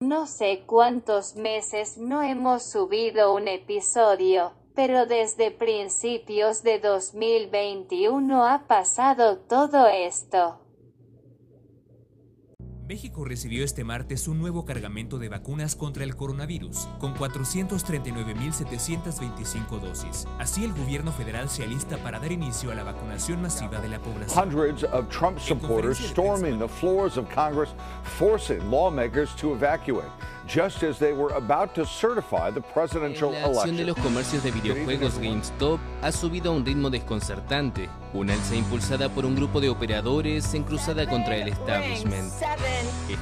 No sé cuántos meses no hemos subido un episodio, pero desde principios de 2021 ha pasado todo esto. México recibió este martes un nuevo cargamento de vacunas contra el coronavirus, con 439.725 dosis. Así el gobierno federal se alista para dar inicio a la vacunación masiva de la población. Hundreds of Trump supporters storming the floors of Congress, forcing lawmakers to evacuate. Just as they were about to certify the presidential La acción de election. los comercios de videojuegos GameStop ha subido a un ritmo desconcertante, una alza impulsada por un grupo de operadores en cruzada contra el establishment. Esta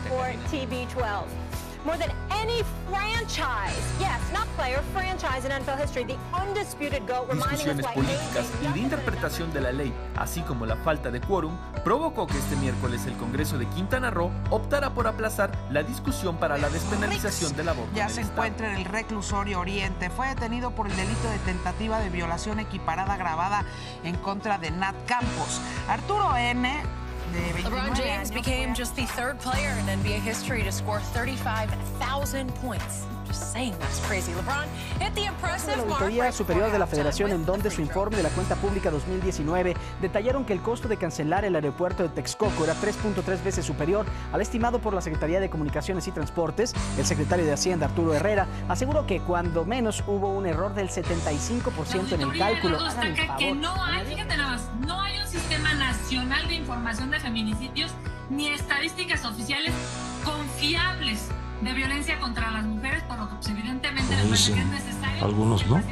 for cadena. TB12. More than any franchise, yes, not player, franchise in NFL history, the undisputed GOAT discusiones políticas y de interpretación de la ley, así como la falta de quórum, provocó que este miércoles el Congreso de Quintana Roo optara por aplazar la discusión para la despenalización del aborto. ya en se encuentra en el reclusorio Oriente. Fue detenido por el delito de tentativa de violación equiparada agravada en contra de Nat Campos. Arturo N. de 29 LeBron James became just the third player in NBA history to score 35,000 points. La Auditoría Superior de la Federación, en donde su informe de la cuenta pública 2019 detallaron que el costo de cancelar el aeropuerto de Texcoco era 3.3 veces superior al estimado por la Secretaría de Comunicaciones y Transportes. El secretario de Hacienda, Arturo Herrera, aseguró que cuando menos hubo un error del 75% en el cálculo. Hagan el destaca que favor. no hay, fíjate nada más, no hay un sistema nacional de información de feminicidios ni estadísticas oficiales confiables de violencia contra las mujeres, por lo que pues, evidentemente me parece que es necesario. algunos, ¿no?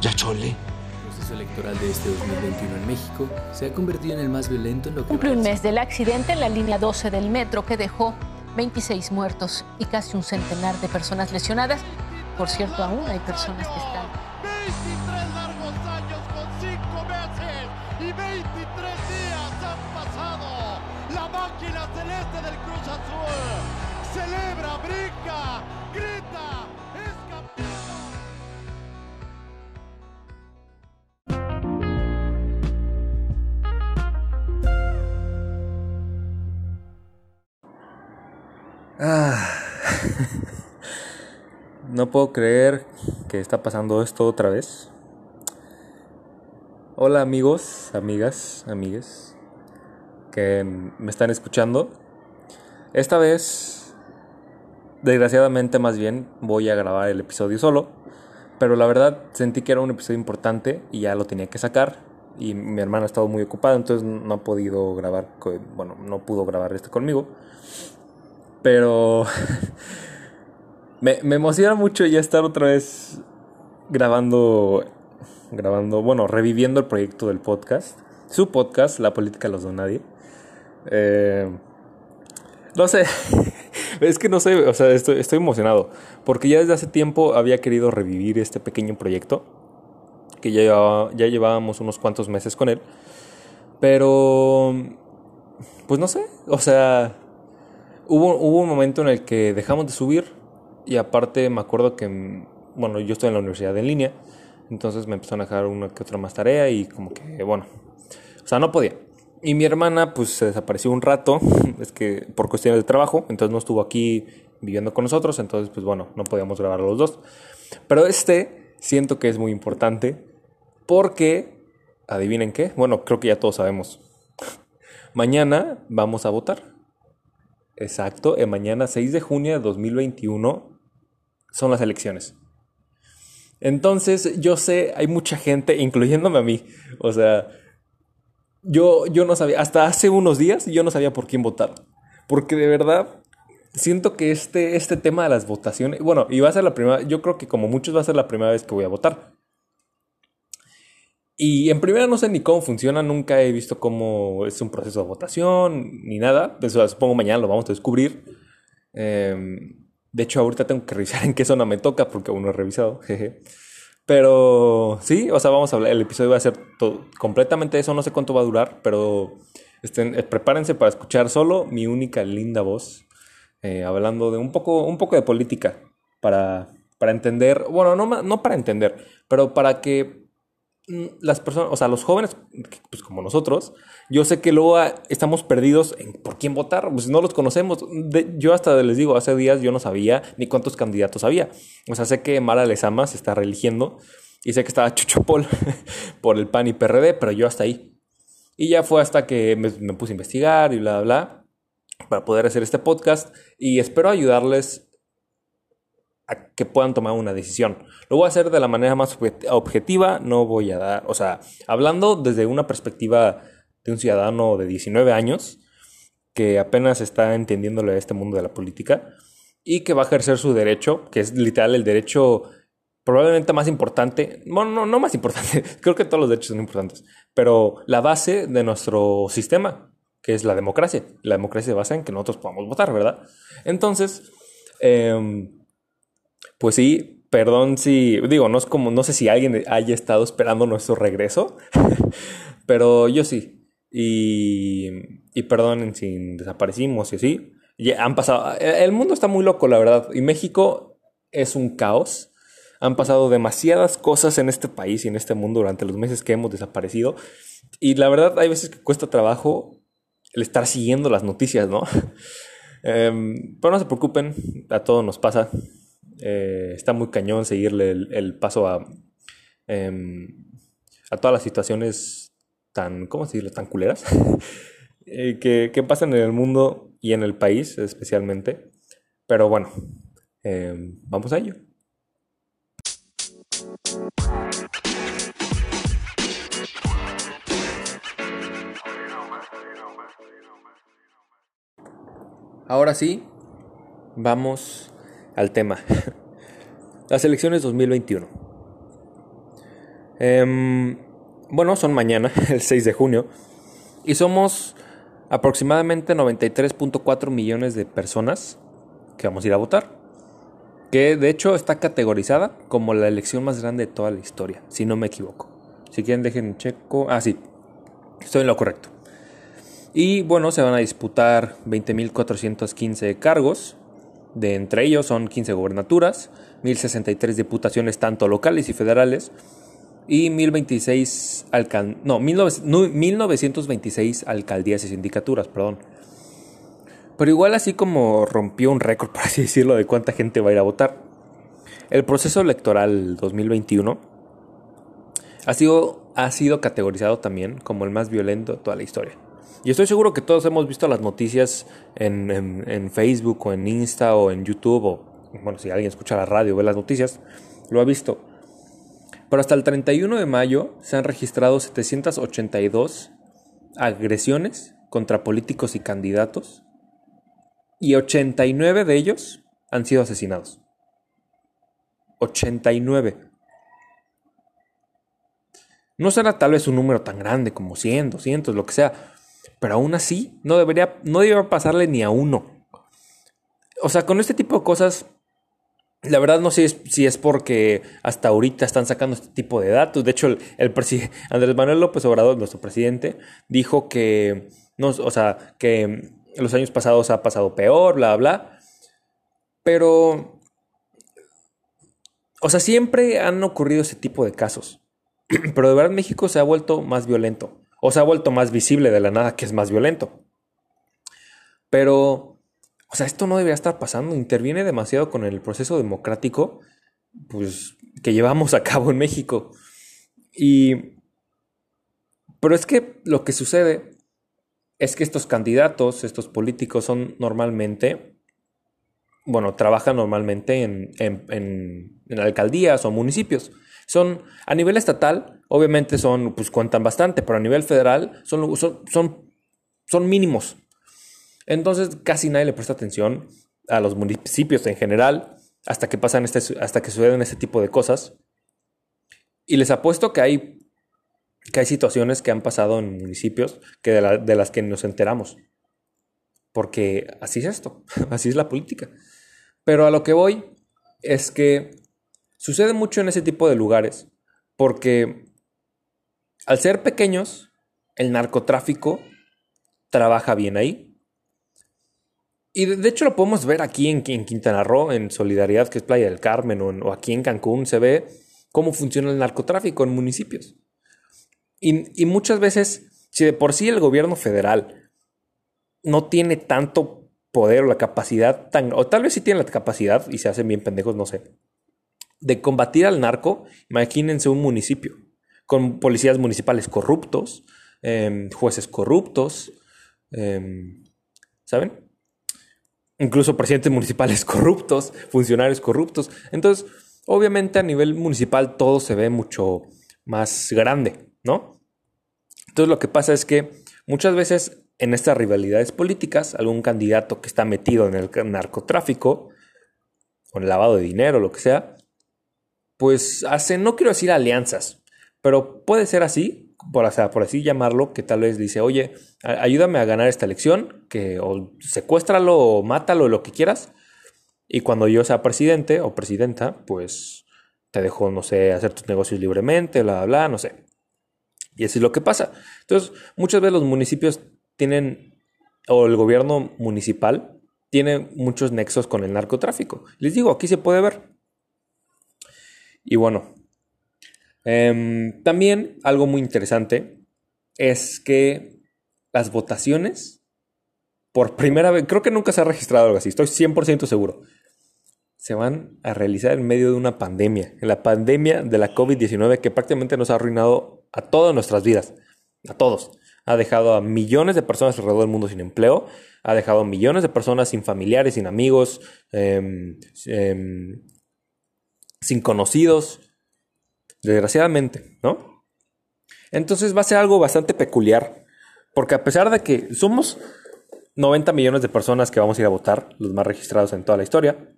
Ya chole. El proceso electoral de este 2021 en México se ha convertido en el más violento en lo que Cumple un mes del accidente en la línea 12 del metro que dejó 26 muertos y casi un centenar de personas lesionadas. Por cierto, aún hay personas que están Ah. No puedo creer que está pasando esto otra vez. Hola amigos, amigas, amigues que me están escuchando. Esta vez, desgraciadamente más bien, voy a grabar el episodio solo. Pero la verdad sentí que era un episodio importante y ya lo tenía que sacar. Y mi hermana ha estado muy ocupada, entonces no ha podido grabar, bueno, no pudo grabar este conmigo. Pero me, me emociona mucho ya estar otra vez grabando, grabando, bueno, reviviendo el proyecto del podcast. Su podcast, La Política Los Do Nadie. Eh, no sé, es que no sé, o sea, estoy, estoy emocionado. Porque ya desde hace tiempo había querido revivir este pequeño proyecto. Que ya, llevaba- ya llevábamos unos cuantos meses con él. Pero, pues no sé, o sea, hubo, hubo un momento en el que dejamos de subir. Y aparte me acuerdo que, bueno, yo estoy en la universidad en línea. Entonces me empezaron a dejar una que otra más tarea y como que, bueno, o sea, no podía. Y mi hermana pues se desapareció un rato, es que por cuestiones de trabajo, entonces no estuvo aquí viviendo con nosotros, entonces pues bueno, no podíamos grabar los dos. Pero este siento que es muy importante porque, adivinen qué, bueno, creo que ya todos sabemos. Mañana vamos a votar. Exacto, mañana 6 de junio de 2021 son las elecciones. Entonces, yo sé, hay mucha gente, incluyéndome a mí, o sea, yo, yo no sabía, hasta hace unos días yo no sabía por quién votar. Porque de verdad, siento que este, este tema de las votaciones, bueno, y va a ser la primera, yo creo que como muchos va a ser la primera vez que voy a votar. Y en primera no sé ni cómo funciona, nunca he visto cómo es un proceso de votación, ni nada. O sea, supongo mañana lo vamos a descubrir. Em, de hecho, ahorita tengo que revisar en qué zona me toca porque aún no he revisado. jeje. Pero sí, o sea, vamos a hablar. El episodio va a ser completamente eso. No sé cuánto va a durar, pero estén, eh, prepárense para escuchar solo mi única linda voz eh, hablando de un poco, un poco de política para, para entender. Bueno, no, no para entender, pero para que las personas, o sea, los jóvenes, pues como nosotros, yo sé que luego ah, estamos perdidos en por quién votar, pues no los conocemos. Yo hasta les digo, hace días yo no sabía ni cuántos candidatos había. O sea, sé que Mara Lezama se está reeligiendo y sé que estaba Chucho Pol por el PAN y PRD, pero yo hasta ahí. Y ya fue hasta que me, me puse a investigar y bla, bla, bla, para poder hacer este podcast y espero ayudarles a que puedan tomar una decisión. Lo voy a hacer de la manera más objet- objetiva, no voy a dar, o sea, hablando desde una perspectiva de un ciudadano de 19 años que apenas está entendiéndole a este mundo de la política y que va a ejercer su derecho, que es literal el derecho probablemente más importante, bueno, no, no más importante, creo que todos los derechos son importantes, pero la base de nuestro sistema, que es la democracia. La democracia se basa en que nosotros podamos votar, ¿verdad? Entonces, em, pues sí, perdón si, digo, no es como, no sé si alguien haya estado esperando nuestro regreso, pero yo sí. Y, y perdonen si desaparecimos y así. Ya han pasado, el mundo está muy loco, la verdad, y México es un caos. Han pasado demasiadas cosas en este país y en este mundo durante los meses que hemos desaparecido. Y la verdad, hay veces que cuesta trabajo el estar siguiendo las noticias, ¿no? Em, pero no se preocupen, a todos nos pasa. Eh, está muy cañón seguirle el, el paso a, em, a todas las situaciones tan, ¿cómo decirlo?, tan culeras eh, que, que pasan en el mundo y en el país especialmente. Pero bueno, em, vamos a ello. Ahora sí, vamos al tema. Las elecciones 2021. Em, bueno, son mañana, el 6 de junio, y somos aproximadamente 93.4 millones de personas que vamos a ir a votar. Que de hecho está categorizada como la elección más grande de toda la historia, si no me equivoco. Si quieren dejen checo. Ah, sí, estoy en lo correcto. Y bueno, se van a disputar 20.415 cargos. De entre ellos son 15 gobernaturas, 1.063 diputaciones tanto locales y federales y 1.026 alcal no, 19 no, 1.926 alcaldías y sindicaturas, perdón. Pero igual así como rompió un récord, por así decirlo, de cuánta gente va a ir a votar. El proceso electoral 2021 ha sido, ha sido categorizado también como el más violento de toda la historia. Y estoy seguro que todos hemos visto las noticias en, en, en, Facebook o en Insta o en YouTube o, bueno, si alguien escucha la radio ve las noticias, lo ha visto. Pero hasta el 31 de mayo se han registrado 782 agresiones contra políticos y candidatos y 89 de ellos han sido asesinados. 89. No será tal vez un número tan grande como 100, 200, lo que sea, pero aún así no debería, no debería pasarle ni a uno. O sea, con este tipo de cosas, la verdad no sé si es porque hasta ahorita están sacando este tipo de datos. De hecho, el, el Andrés Manuel López Obrador, nuestro presidente, dijo que, no, o sea, que los años pasados ha pasado peor, bla, bla. Pero, o sea, siempre han ocurrido ese tipo de casos. Pero de verdad México se ha vuelto más violento. O se ha vuelto más visible de la nada que es más violento. Pero, o sea, esto no debería estar pasando. Interviene demasiado con el proceso democrático pues, que llevamos a cabo en México. Y... Pero es que lo que sucede es que estos candidatos, estos políticos son normalmente, bueno, trabajan normalmente en, en, alcaldías o municipios. Son, a nivel estatal, obviamente son, pues cuentan bastante, pero a nivel federal son, son, son, son mínimos. Entonces casi nadie le presta atención a los municipios en general hasta que pasan este, hasta que suceden este tipo de cosas. Y les apuesto que hay, que hay situaciones que han pasado en municipios que de, la, de las que nos enteramos. Porque así es esto, así es la política. Pero a lo que voy es que sucede mucho en ese tipo de lugares porque al ser pequeños, el narcotráfico trabaja bien ahí. Y de, hecho lo podemos ver aquí en, Quintana Roo, en Solidaridad, que es Playa del Carmen, o, en, aquí en Cancún, se ve cómo funciona el narcotráfico en municipios. Y, y muchas veces, si de por sí el gobierno federal no tiene tanto poder o la capacidad tan, o tal vez sí tiene la capacidad y se hacen bien pendejos, no sé, de combatir al narco, imagínense un municipio con policías municipales corruptos, em, jueces corruptos, em, ¿saben? Incluso presidentes municipales corruptos, funcionarios corruptos. Entonces, obviamente a nivel municipal todo se ve mucho más grande, ¿no? Entonces lo que pasa es que muchas veces en estas rivalidades políticas, algún candidato que está metido en el narcotráfico, o en el lavado de dinero, lo que sea, pues hace, no quiero decir alianzas, pero puede ser así, por, así llamarlo, que tal vez dice, oye, ayúdame a ganar esta elección, que o secuéstralo o mátalo, lo que quieras, y cuando yo sea presidente o presidenta, pues te dejo, no sé, hacer tus negocios libremente, bla, bla, bla, no sé. Y así es lo que pasa. Entonces, muchas veces los municipios tienen, o el gobierno municipal tiene muchos nexos con el narcotráfico. Les digo, aquí se puede ver. Y bueno, em, también algo muy interesante es que las votaciones, por primera vez, creo que nunca se ha registrado algo así, estoy 100% seguro, se van a realizar en medio de una pandemia, en la pandemia de la COVID-19 que prácticamente nos ha arruinado a todas nuestras vidas, a todos. Ha dejado a millones de personas alrededor del mundo sin empleo, ha dejado a millones de personas sin familiares, sin amigos, em, sin conocidos, desgraciadamente, ¿no? Entonces va a ser algo bastante peculiar, porque a pesar de que somos 90 millones de personas que vamos a ir a votar, los más registrados en toda la historia,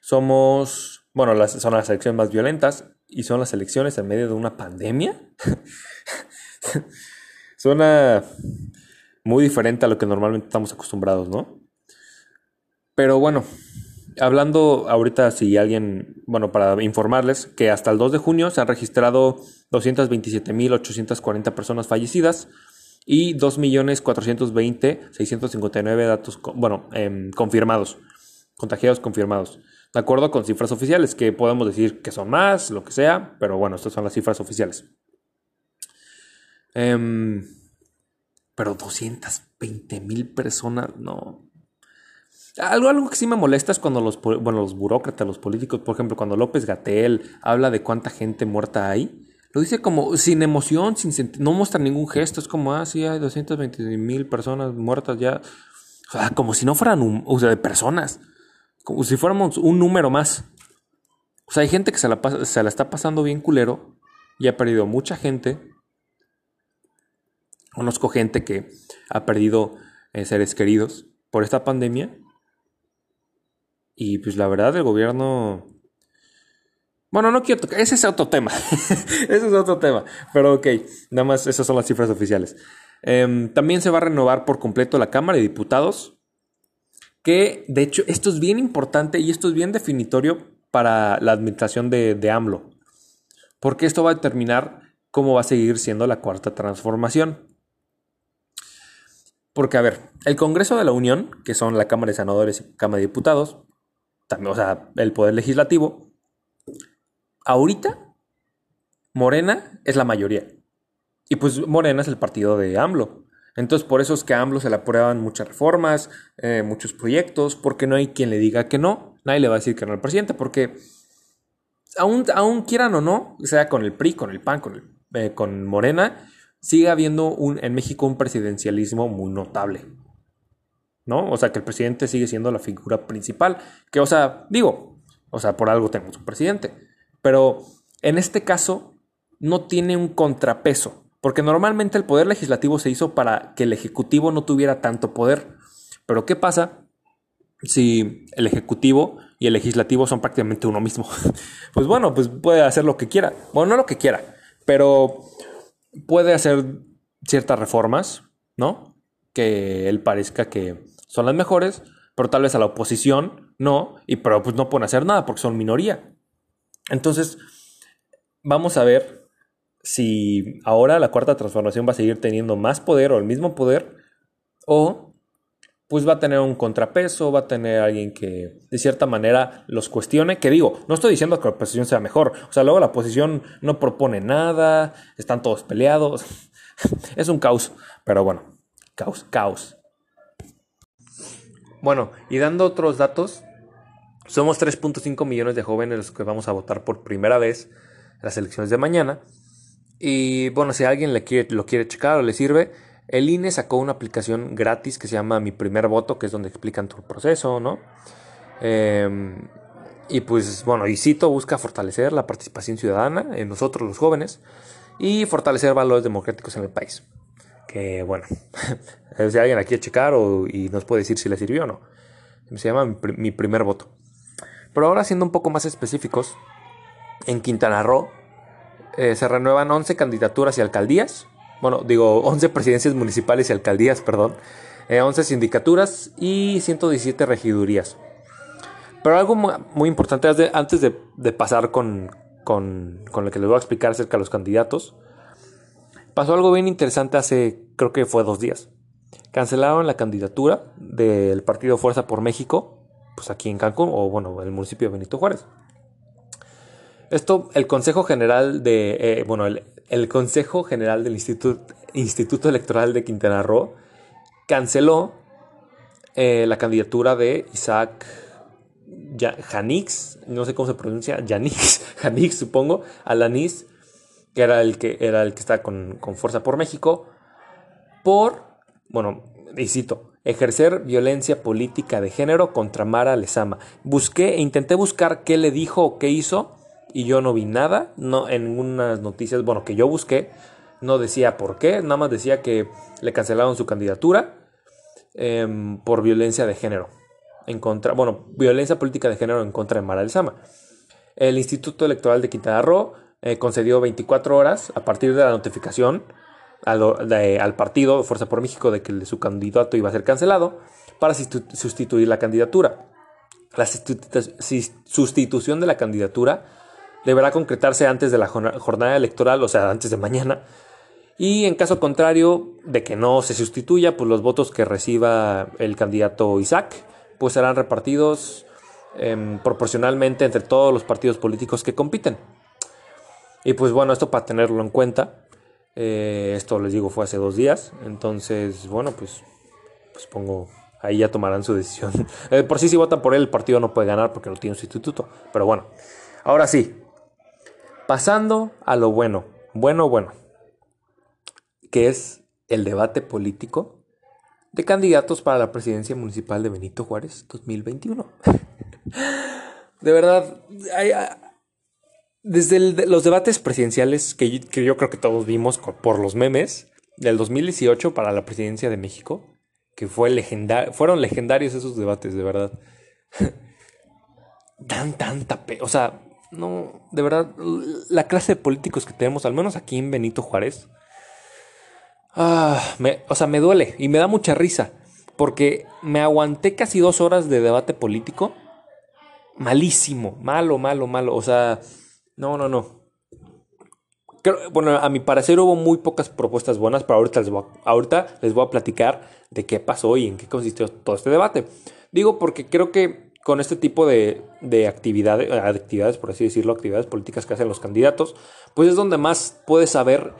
somos, bueno, son las elecciones más violentas y son las elecciones en medio de una pandemia. Suena muy diferente a lo que normalmente estamos acostumbrados, ¿no? Pero bueno, hablando ahorita si alguien, bueno, para informarles que hasta el 2 de junio se han registrado 227.840 personas fallecidas y 2.420.659 datos, bueno, em, confirmados, contagiados confirmados. De acuerdo con cifras oficiales, que podemos decir que son más, lo que sea, pero bueno, estas son las cifras oficiales. Em, pero 220 mil personas, no. Algo, algo que sí me molesta es cuando los, bueno, los burócratas, los políticos, por ejemplo, cuando López Gatel habla de cuánta gente muerta hay, lo dice como sin emoción, sin no muestra ningún gesto, es como, ah, sí, hay 220 mil personas muertas ya. O sea, como si no fueran, un, o sea, de personas como si fuéramos un número más. O sea, hay gente que se la, se la está pasando bien culero y ha perdido mucha gente. Conozco gente que ha perdido eh, seres queridos por esta pandemia. Y pues la verdad, el gobierno. Bueno, no quiero tocar. Ese es otro tema. ese es otro tema. Pero ok, nada más esas son las cifras oficiales. Em, también se va a renovar por completo la Cámara de Diputados que de hecho esto es bien importante y esto es bien definitorio para la administración de, de AMLO, porque esto va a determinar cómo va a seguir siendo la cuarta transformación. Porque, a ver, el Congreso de la Unión, que son la Cámara de Senadores y Cámara de Diputados, también, o sea, el Poder Legislativo, ahorita Morena es la mayoría. Y pues Morena es el partido de AMLO. Entonces, por eso es que a AMLO se le aprueban muchas reformas, eh, muchos proyectos, porque no hay quien le diga que no. Nadie le va a decir que no al presidente, porque aún, aún quieran o no, sea con el PRI, con el PAN, con, eh, con Morena, sigue habiendo un, en México un presidencialismo muy notable. ¿No? O sea, que el presidente sigue siendo la figura principal. Que, o sea, digo, o sea, por algo tenemos un presidente. Pero en este caso, no tiene un contrapeso. Porque normalmente el poder legislativo se hizo para que el ejecutivo no tuviera tanto poder. Pero ¿qué pasa si el ejecutivo y el legislativo son prácticamente uno mismo? pues bueno, pues puede hacer lo que quiera. Bueno, no lo que quiera, pero puede hacer ciertas reformas, ¿no? Que él parezca que son las mejores, pero tal vez a la oposición no, y pero pues no pueden hacer nada porque son minoría. Entonces, vamos a ver si ahora la cuarta transformación va a seguir teniendo más poder o el mismo poder, o pues va a tener un contrapeso, va a tener alguien que de cierta manera los cuestione. Que digo, no estoy diciendo que la oposición sea mejor, o sea, luego la oposición no propone nada, están todos peleados, es un caos, pero bueno, caos, caos. Bueno, y dando otros datos, somos 3.5 millones de jóvenes los que vamos a votar por primera vez en las elecciones de mañana. Y bueno, si alguien lo quiere checar o le sirve, el INE sacó una aplicación gratis que se llama Mi Primer Voto, que es donde explican tu proceso, ¿no? Em, y pues bueno, y cito, busca fortalecer la participación ciudadana en nosotros los jóvenes y fortalecer valores democráticos en el país. Que bueno, si alguien la quiere checar o, y nos puede decir si le sirvió o no. Se llama mi, primer voto. Pero ahora siendo un poco más específicos, en Quintana Roo eh, se renuevan 11 candidaturas y alcaldías. Bueno, digo 11 presidencias municipales y alcaldías, perdón. 11 eh, sindicaturas y 117 regidurías. Pero algo muy importante antes de, pasar con, con, con, lo que les voy a explicar acerca de los candidatos. Pasó algo bien interesante hace, creo que fue dos días. Cancelaron la candidatura del partido Fuerza por México, pues aquí en Cancún, o bueno, en el municipio de Benito Juárez. Esto, el Consejo General de, eh, bueno, el, Consejo General del Instituto, Instituto Electoral de Quintana Roo canceló eh, la candidatura de Isaac Janix, no sé cómo se pronuncia, Janix, Janix supongo, Alanis, que era el que, era el que está con, con Fuerza por México, por, bueno, y cito, ejercer violencia política de género contra Mara Lezama. Busqué e intenté buscar qué le dijo o qué hizo y yo no vi nada, no en ninguna noticias, bueno, que yo busqué, no decía por qué, nada más decía que le cancelaron su candidatura em, por violencia de género, en contra, bueno, violencia política de género en contra de Mara del Sama. El Instituto Electoral de Quintana Roo eh, concedió 24 horas a partir de la notificación al, al partido Fuerza por México de que su candidato iba a ser cancelado para sustituir la candidatura. La sustitución de la candidatura deberá concretarse antes de la jornada electoral, o sea, antes de mañana. Y en caso contrario de que no se sustituya, pues los votos que reciba el candidato Isaac, pues serán repartidos em, proporcionalmente entre todos los partidos políticos que compiten. Y pues bueno, esto para tenerlo en cuenta. Eh, esto les digo fue hace dos días. Entonces, bueno, pues, pues pongo. Ahí ya tomarán su decisión. Eh, por sí, si votan por él, el partido no puede ganar porque no tiene un sustituto. Pero bueno, ahora sí, Pasando a lo bueno, bueno, bueno, que es el debate político de candidatos para la presidencia municipal de Benito Juárez 2021. de verdad, ah, desde los debates presidenciales que yo, creo que todos vimos por los memes del 2018 para la presidencia de México, que fue fueron legendarios esos debates, de verdad. tan, tanta, o sea, no, de verdad, la clase de políticos que tenemos, al menos aquí en Benito Juárez, ah, me, o sea, me duele y me da mucha risa, porque me aguanté casi dos horas de debate político. Malísimo, malo, malo, malo. O sea, no, no, no. bueno, a mi parecer hubo muy pocas propuestas buenas, pero ahorita les, voy a, ahorita les voy a platicar de qué pasó y en qué consistió todo este debate. Digo porque creo que con este tipo de, actividades, actividades, por así decirlo, actividades políticas que hacen los candidatos, pues es donde más puedes saber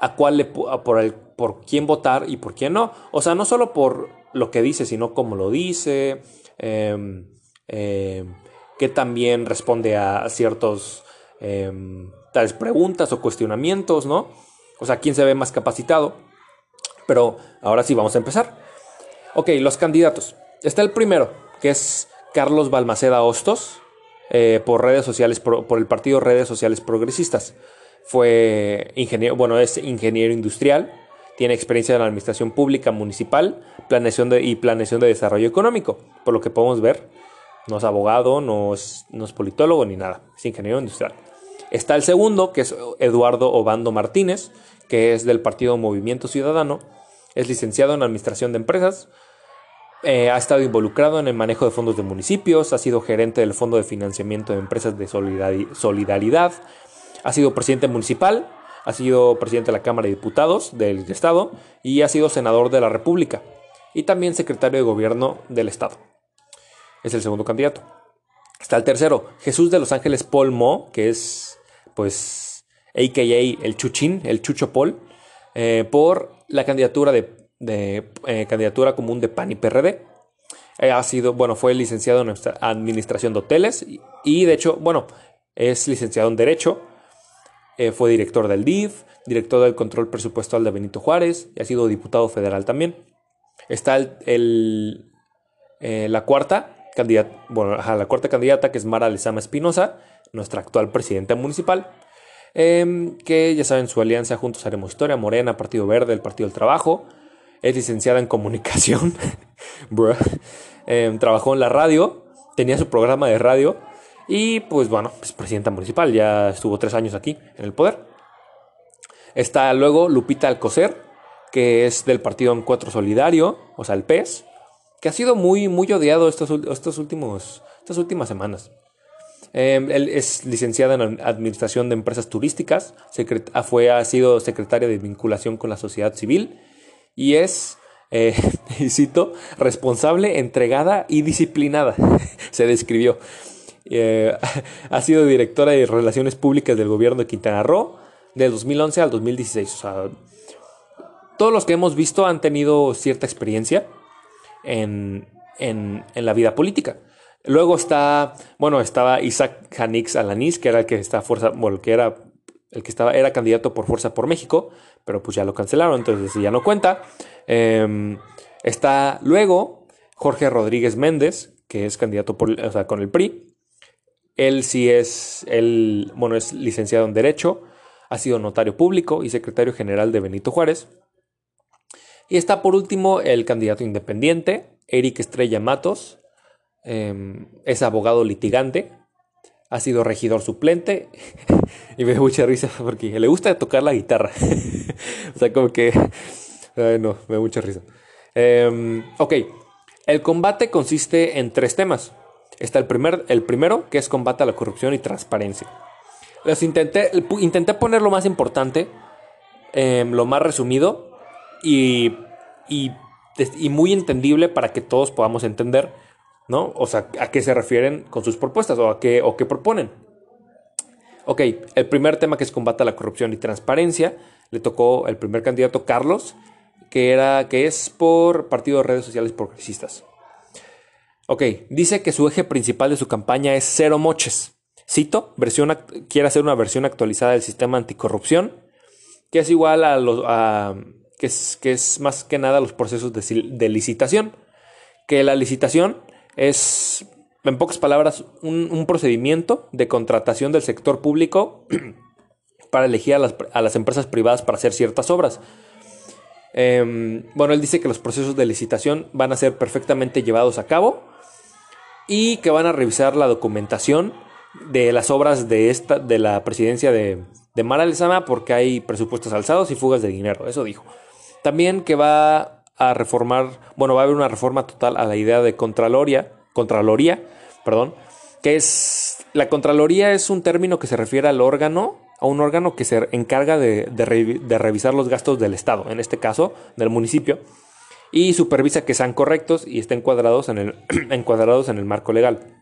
a cuál le, por, el, por quién votar y por quién no. O sea, no solo por lo que dice, sino cómo lo dice, eh, que también responde a ciertos em, tales preguntas o cuestionamientos, ¿no? O sea, quién se ve más capacitado. Pero ahora sí, vamos a empezar. Ok, los candidatos. Está el primero, que es Carlos Balmaceda Hostos eh, por redes sociales, por, el partido Redes Sociales Progresistas. Fue ingeniero, bueno, es ingeniero industrial, tiene experiencia en la administración pública municipal, planeación y planeación de desarrollo económico. Por lo que podemos ver, no es abogado, no es, no es politólogo ni nada, es ingeniero industrial. Está el segundo, que es Eduardo Obando Martínez, que es del partido Movimiento Ciudadano, es licenciado en Administración de Empresas, eh, ha estado involucrado en el manejo de fondos de municipios, ha sido gerente del Fondo de Financiamiento de Empresas de Solidaridad, ha sido presidente municipal, ha sido presidente de la Cámara de Diputados del Estado y ha sido senador de la República. y también secretario de gobierno del estado. Es el segundo candidato. Está el tercero, Jesús de Los Ángeles Paul Mo, que es pues AKA el Chuchín, el Chucho Paul, eh, por la candidatura de, eh, candidatura común de PAN y PRD. Eh, ha sido, bueno, fue licenciado en administración de hoteles y, de hecho, bueno, es licenciado en Derecho, fue director del DIF, director del control presupuestal de Benito Juárez y ha sido diputado federal también. Está el, la cuarta, candidata, bueno, la cuarta candidata que es Mara Lezama Espinosa, nuestra actual presidenta municipal, em, que ya saben su alianza Juntos Haremos Historia, Morena, Partido Verde, el Partido del Trabajo, es licenciada en comunicación, em, trabajó en la radio, tenía su programa de radio y pues bueno, es presidenta municipal, ya estuvo tres años aquí en el poder. Está luego Lupita Alcocer, que es del Partido Encuentro Solidario, o sea, el PES, que ha sido muy, muy odiado estos, estos últimos, estas últimas semanas. Em, él es licenciado en Administración de Empresas Turísticas, ah, fue, ha sido secretaria de vinculación con la sociedad civil y es, eh, y cito, responsable, entregada y disciplinada, se describió. Eh, ha sido directora de Relaciones Públicas del gobierno de Quintana Roo del 2011 al 2016. O sea, todos los que hemos visto han tenido cierta experiencia en, la vida política. Luego está, bueno, estaba Isaac Hanix Alanis, que era el que fuerza, bueno, que era el que estaba, era candidato por Fuerza por México, pero pues ya lo cancelaron, entonces ya no cuenta. Em, está luego Jorge Rodríguez Méndez, que es candidato con el PRI. Él sí es, él, bueno, es licenciado en Derecho, ha sido notario público y secretario general de Benito Juárez. Y está por último el candidato independiente, Eric Estrella Matos. Em, es abogado litigante, ha sido regidor suplente y me da mucha risa porque le gusta tocar la guitarra. o sea, como que... No, me da mucha risa. Em, ok, el combate consiste en tres temas. Está el, primer, el primero, que es combate a la corrupción y transparencia. Les intenté, intenté poner lo más importante, em, lo más resumido, y, y, muy entendible para que todos podamos entender, ¿no? O sea, a qué se refieren con sus propuestas o a qué, o qué proponen. Ok, el primer tema que es combate a la corrupción y transparencia, le tocó el primer candidato, Carlos, que, era, que es por Partido de Redes Sociales Progresistas. Ok, dice que su eje principal de su campaña es cero moches. Cito, versión, quiere hacer una versión actualizada del sistema anticorrupción, que es igual a, los, a, que es, que es más que nada los procesos de, licitación. Que la licitación es, en pocas palabras, un, procedimiento de contratación del sector público para elegir a las, empresas privadas para hacer ciertas obras. Em, bueno, él dice que los procesos de licitación van a ser perfectamente llevados a cabo y que van a revisar la documentación de las obras de, esta, de la presidencia de, de Mara Lezama porque hay presupuestos alzados y fugas de dinero. Eso dijo. También que va a reformar, bueno, va a haber una reforma total a la idea de Contraloría, Contraloría, perdón, que es, la Contraloría es un término que se refiere al órgano, a un órgano que se encarga de, revisar los gastos del Estado, en este caso del municipio, y supervisa que sean correctos y estén encuadrados en el, encuadrados en el marco legal.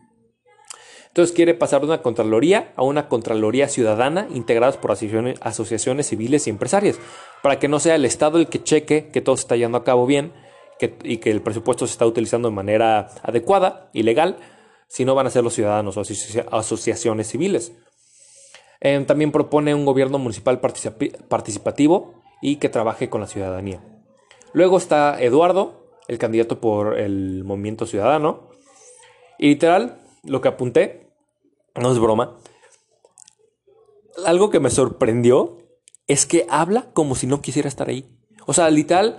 Entonces quiere pasar de una Contraloría a una Contraloría ciudadana integradas por asociaciones, civiles y empresarias, para que no sea el Estado el que cheque que todo se está llevando a cabo bien y que el presupuesto se está utilizando de manera adecuada y legal, sino van a ser los ciudadanos o asociaciones civiles. Em, también propone un gobierno municipal participativo y que trabaje con la ciudadanía. Luego está Eduardo, el candidato por el Movimiento Ciudadano. Y literal, lo que apunté, no es broma, algo que me sorprendió es que habla como si no quisiera estar ahí. O sea, literal,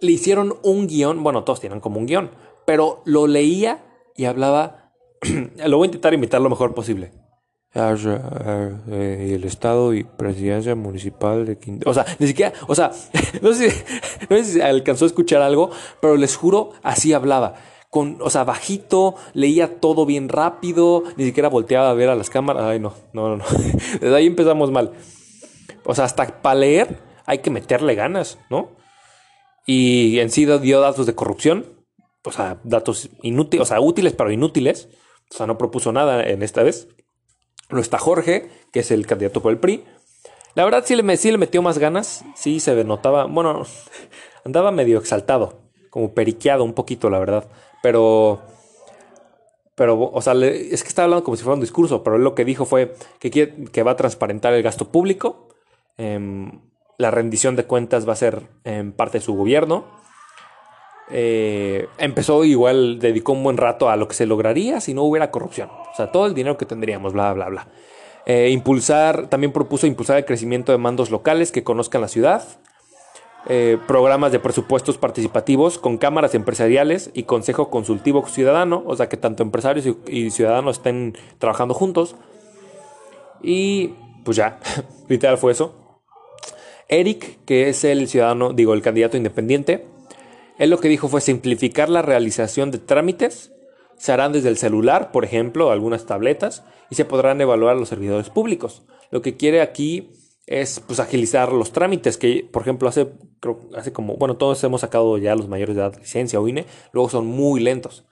le hicieron un guion, bueno, todos tienen como un guion, pero lo leía y hablaba, lo voy a intentar imitar lo mejor posible. El Estado y Presidencia Municipal de Quintana. O sea, ni siquiera, o sea, no sé, no sé si alcanzó a escuchar algo, pero les juro, así hablaba con, o sea, bajito, leía todo bien rápido, ni siquiera volteaba a ver a las cámaras. Ay, no, no, no, Desde ahí empezamos mal. O sea, hasta para leer hay que meterle ganas, ¿no? Y en sí dio datos de corrupción, o sea, datos inútiles, o sea, útiles pero inútiles. O sea, no propuso nada en esta vez. Luego está Jorge, que es el candidato por el PRI. La verdad sí le, sí le metió más ganas, sí se notaba, bueno, andaba medio exaltado, como periqueado un poquito, la verdad. Pero, pero, o sea, es que estaba hablando como si fuera un discurso, pero él lo que dijo fue que, quiere, que va a transparentar el gasto público, em, la rendición de cuentas va a ser parte de su gobierno. Eh, empezó igual, dedicó un buen rato a lo que se lograría si no hubiera corrupción. O sea, todo el dinero que tendríamos, bla, bla, bla. Eh, impulsar, también propuso impulsar el crecimiento de mandos locales que conozcan la ciudad. Eh, programas de presupuestos participativos con cámaras empresariales y consejo consultivo ciudadano, o sea que tanto empresarios y, ciudadanos estén trabajando juntos. Y pues ya, literal fue eso. Eric, que es el ciudadano, digo, el candidato independiente, él lo que dijo fue simplificar la realización de trámites. Se harán desde el celular, por ejemplo, algunas tabletas, y se podrán evaluar los servidores públicos. Lo que quiere aquí es pues, agilizar los trámites, que por ejemplo hace, hace como, bueno, todos hemos sacado ya los mayores de edad licencia o INE, luego son muy lentos.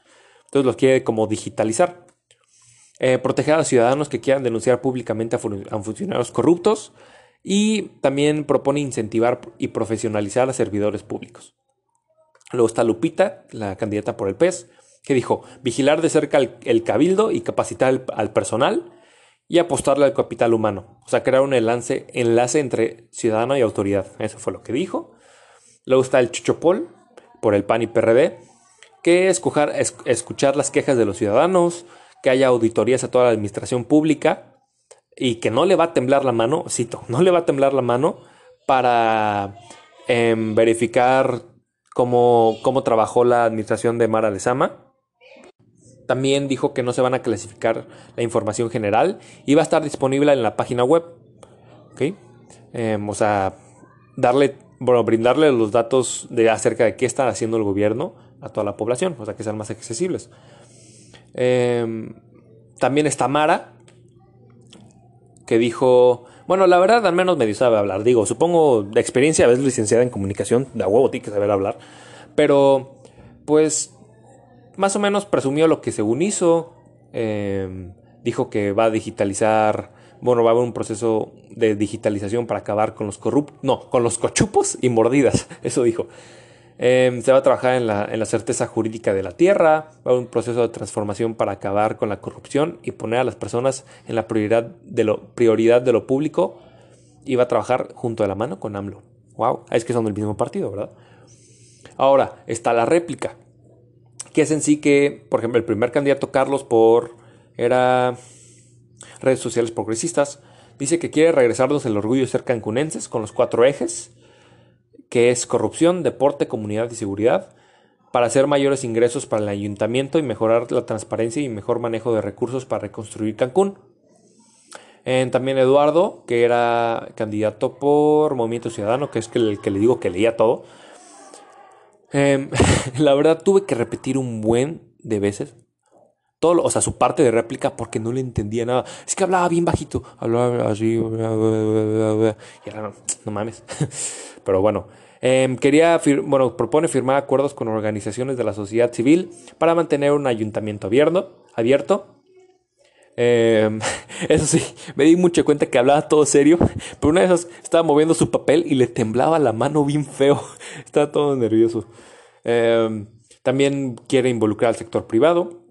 Entonces los quiere como digitalizar. Eh, proteger a los ciudadanos que quieran denunciar públicamente a funcionarios corruptos y también propone incentivar y profesionalizar a servidores públicos. Luego está Lupita, la candidata por el PES, que dijo, vigilar de cerca el, cabildo y capacitar al personal y apostarle al capital humano. O sea, crear un enlace, enlace entre ciudadano y autoridad. Eso fue lo que dijo. Luego está el Chuchopol por el PAN y PRD, que es escuchar las quejas de los ciudadanos, que haya auditorías a toda la administración pública y que no le va a temblar la mano, cito, no le va a temblar la mano para em, verificar cómo, cómo trabajó la administración de Mara Lezama. También dijo que no se van a clasificar la información general y va a estar disponible en la página web. ¿Ok? Em, o sea, darle, bueno, brindarle los datos de acerca de qué está haciendo el gobierno a toda la población, o sea, que sean más accesibles. Em, también está Mara, que dijo, bueno, la verdad al menos medio sabe hablar, digo, supongo de experiencia, a veces licenciada en comunicación, de huevo tiene que saber hablar, pero pues más o menos presumió lo que según hizo, em, dijo que va a digitalizar, bueno, va a haber un proceso de digitalización para acabar con los corruptos, no, con los cochupos y mordidas, eso dijo. Em, se va a trabajar en la, certeza jurídica de la tierra, va a haber un proceso de transformación para acabar con la corrupción y poner a las personas en la prioridad de lo, prioridad de lo público y va a trabajar junto de la mano con AMLO. Wow, es que son del mismo partido, ¿verdad? Ahora, está la réplica, que es en sí que, por ejemplo, el primer candidato Carlos por era redes sociales progresistas, dice que quiere regresarnos el orgullo de ser cancunenses con los cuatro ejes que es corrupción, deporte, comunidad y seguridad, para hacer mayores ingresos para el ayuntamiento y mejorar la transparencia y mejor manejo de recursos para reconstruir Cancún. también Eduardo, que era candidato por Movimiento Ciudadano, que es el que le digo que leía todo. Em, la verdad tuve que repetir un buen de veces. Todo, o sea, su parte de réplica porque no le entendía nada. Es que hablaba bien bajito. Hablaba así. Y era, no mames. Pero bueno, em, quería, bueno, propone firmar acuerdos con organizaciones de la sociedad civil para mantener un ayuntamiento abierto. abierto. Em, eso sí, me di mucha cuenta que hablaba todo serio, pero una de esas estaba moviendo su papel y le temblaba la mano bien feo. Estaba todo nervioso. Em, también quiere involucrar al sector privado.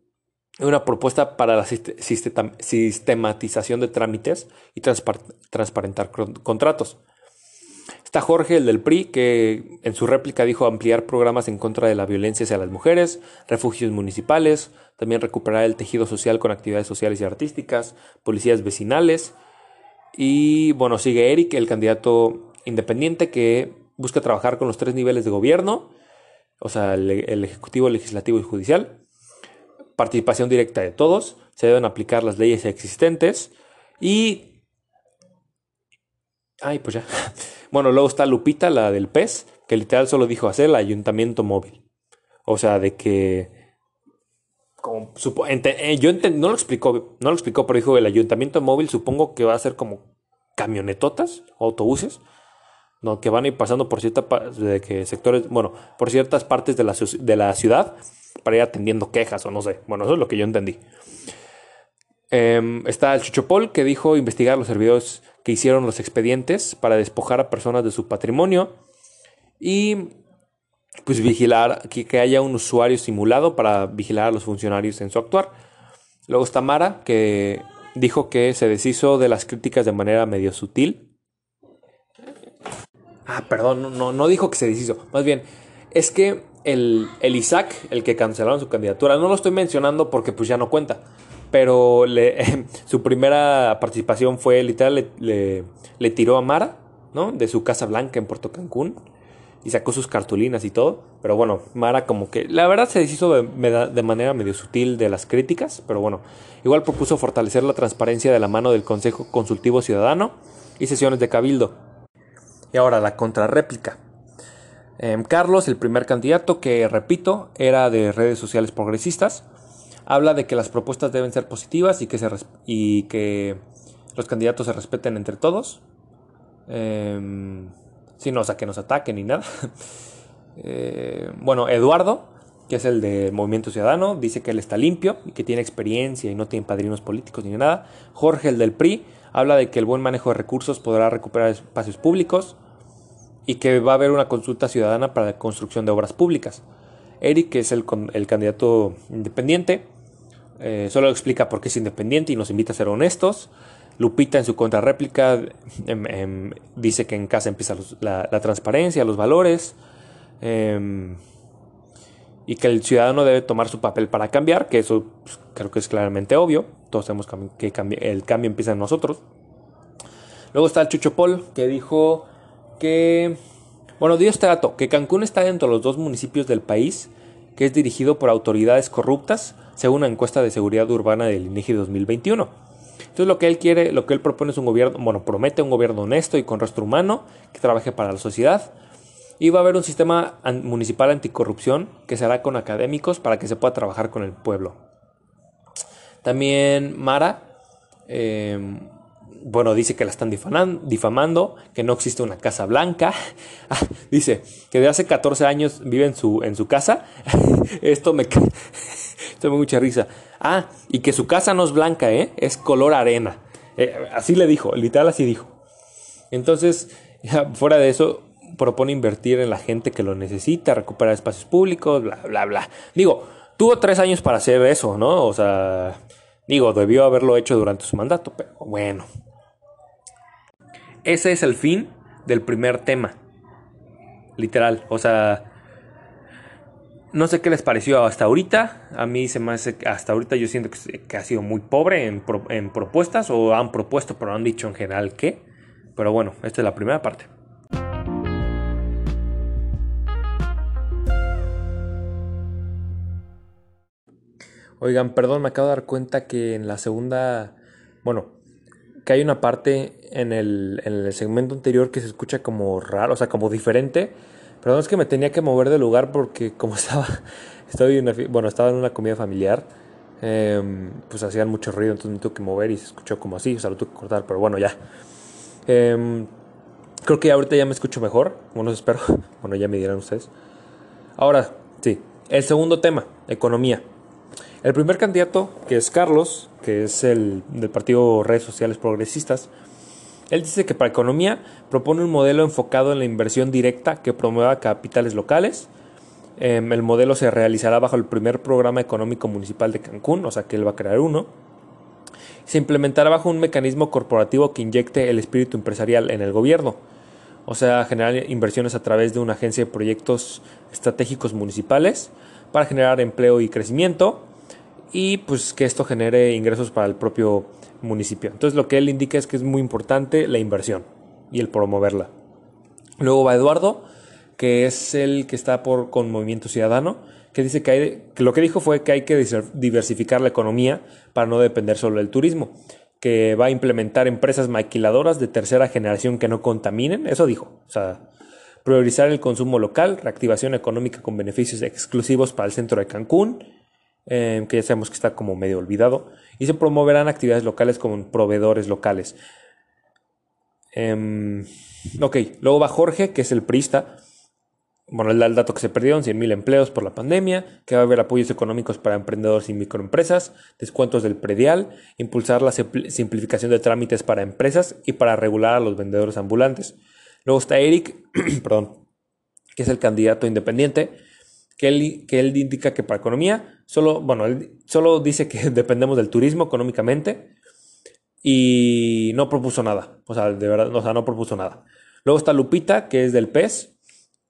Una propuesta para la sistematización de trámites y transparentar contratos. Está Jorge, el del PRI, que en su réplica dijo ampliar programas en contra de la violencia hacia las mujeres, refugios municipales, también recuperar el tejido social con actividades sociales y artísticas, policías vecinales. Y bueno, sigue Eric, el candidato independiente que busca trabajar con los tres niveles de gobierno, o sea, el, el ejecutivo, legislativo y judicial. Participación directa de todos, se deben aplicar las leyes existentes y... Ay, pues ya. Bueno, luego está Lupita, la del pez, que literal solo dijo hacer el ayuntamiento móvil. O sea, de que. Como, eh, yo no lo explicó, no lo explicó, pero dijo el ayuntamiento móvil supongo que va a ser como camionetotas, autobuses. ¿no? que van a ir pasando por ciertas de que sectores, bueno, por ciertas partes de la, de la ciudad para ir atendiendo quejas o no sé. Bueno, eso es lo que yo entendí. Em, está el Chuchopol que dijo investigar los servidores que hicieron los expedientes para despojar a personas de su patrimonio y pues vigilar que, que haya un usuario simulado para vigilar a los funcionarios en su actuar. Luego está Mara que dijo que se deshizo de las críticas de manera medio sutil. Ah, perdón, no, no dijo que se deshizo. Más bien, es que el, el Isaac, el que cancelaron su candidatura, no lo estoy mencionando porque pues ya no cuenta. Pero su primera participación fue literal, le, le, tiró a Mara, ¿no? De su casa blanca en Puerto Cancún. Y sacó sus cartulinas y todo. Pero bueno, Mara como que... La verdad se deshizo de, de manera medio sutil de las críticas. Pero bueno, igual propuso fortalecer la transparencia de la mano del Consejo Consultivo Ciudadano y sesiones de cabildo. Y ahora la contrarréplica. Em, Carlos, el primer candidato, que repito, era de redes sociales progresistas, habla de que las propuestas deben ser positivas y que, se y que los candidatos se respeten entre todos. Eh, no, o sea, que nos ataquen ni nada. Eh, bueno, Eduardo, que es el del Movimiento Ciudadano, dice que él está limpio y que tiene experiencia y no tiene padrinos políticos ni nada. Jorge, el del PRI, habla de que el buen manejo de recursos podrá recuperar espacios públicos y que va a haber una consulta ciudadana para la construcción de obras públicas. Eric, que es el, el candidato independiente, eh, solo explica por qué es independiente y nos invita a ser honestos. Lupita en su contrarréplica em, em, dice que en casa empieza la, transparencia, los valores em, y que el ciudadano debe tomar su papel para cambiar, que eso pues, creo que es claramente obvio. Todos sabemos que el cambio empieza en nosotros. Luego está el Chucho Paul que dijo que, bueno, dio este dato, que Cancún está dentro de los dos municipios del país que es dirigido por autoridades corruptas, según una encuesta de seguridad urbana del INEGI 2021. Entonces lo que él quiere, lo que él propone es un gobierno, bueno, promete un gobierno honesto y con rostro humano, que trabaje para la sociedad. Y va a haber un sistema municipal anticorrupción que se hará con académicos para que se pueda trabajar con el pueblo. También Mara, eh, bueno, dice que la están difamando, que no existe una casa blanca. Ah, dice que de hace 14 años vive en su, en su casa. Esto me, esto me mucha risa. Ah, y que su casa no es blanca, ¿eh? Es color arena. Eh, así le dijo, literal así dijo. Entonces, fuera de eso, propone invertir en la gente que lo necesita, recuperar espacios públicos, bla, bla, bla. Digo, tuvo tres años para hacer eso, ¿no? O sea, digo, debió haberlo hecho durante su mandato, pero bueno. Ese es el fin del primer tema. Literal. O sea, no sé qué les pareció hasta ahorita. A mí se me hace hasta ahorita yo siento que, ha sido muy pobre en, en, propuestas o han propuesto pero han dicho en general qué. Pero bueno, esta es la primera parte. Oigan, perdón, me acabo de dar cuenta que en la segunda, bueno, que hay una parte en el, en el segmento anterior que se escucha como raro, o sea, como diferente. Perdón, es que me tenía que mover de lugar porque como estaba, estaba en una, bueno, estaba en una comida familiar, em, pues hacían mucho ruido, entonces me tuve que mover y se escuchó como así, o sea, lo tuve que cortar, pero bueno, ya. Em, creo que ahorita ya me escucho mejor, bueno, espero, bueno, ya me dirán ustedes. Ahora, sí, el segundo tema, economía. El primer candidato, que es Carlos, que es el del partido Redes Sociales Progresistas, él dice que para economía propone un modelo enfocado en la inversión directa que promueva capitales locales. Em, el modelo se realizará bajo el primer programa económico municipal de Cancún, o sea que él va a crear uno. Se implementará bajo un mecanismo corporativo que inyecte el espíritu empresarial en el gobierno, o sea, generar inversiones a través de una agencia de proyectos estratégicos municipales para generar empleo y crecimiento y pues que esto genere ingresos para el propio municipio. Entonces lo que él indica es que es muy importante la inversión y el promoverla. Luego va Eduardo, que es el que está por, con Movimiento Ciudadano, que dice que, hay, que lo que dijo fue que hay que diversificar la economía para no depender solo del turismo, que va a implementar empresas maquiladoras de tercera generación que no contaminen, eso dijo, o sea, priorizar el consumo local, reactivación económica con beneficios exclusivos para el centro de Cancún, Em, que ya sabemos que está como medio olvidado, y se promoverán actividades locales con proveedores locales. Em, ok, luego va Jorge, que es el priista. Bueno, el dato que se perdieron, 100.000 empleos por la pandemia, que va a haber apoyos económicos para emprendedores y microempresas, descuentos del predial, impulsar la simplificación de trámites para empresas y para regular a los vendedores ambulantes. Luego está Eric, perdón, que es el candidato independiente, que él, que él indica que para economía, solo, bueno, él solo dice que dependemos del turismo económicamente y no propuso nada, o sea, de verdad, o sea, no propuso nada. Luego está Lupita, que es del PES,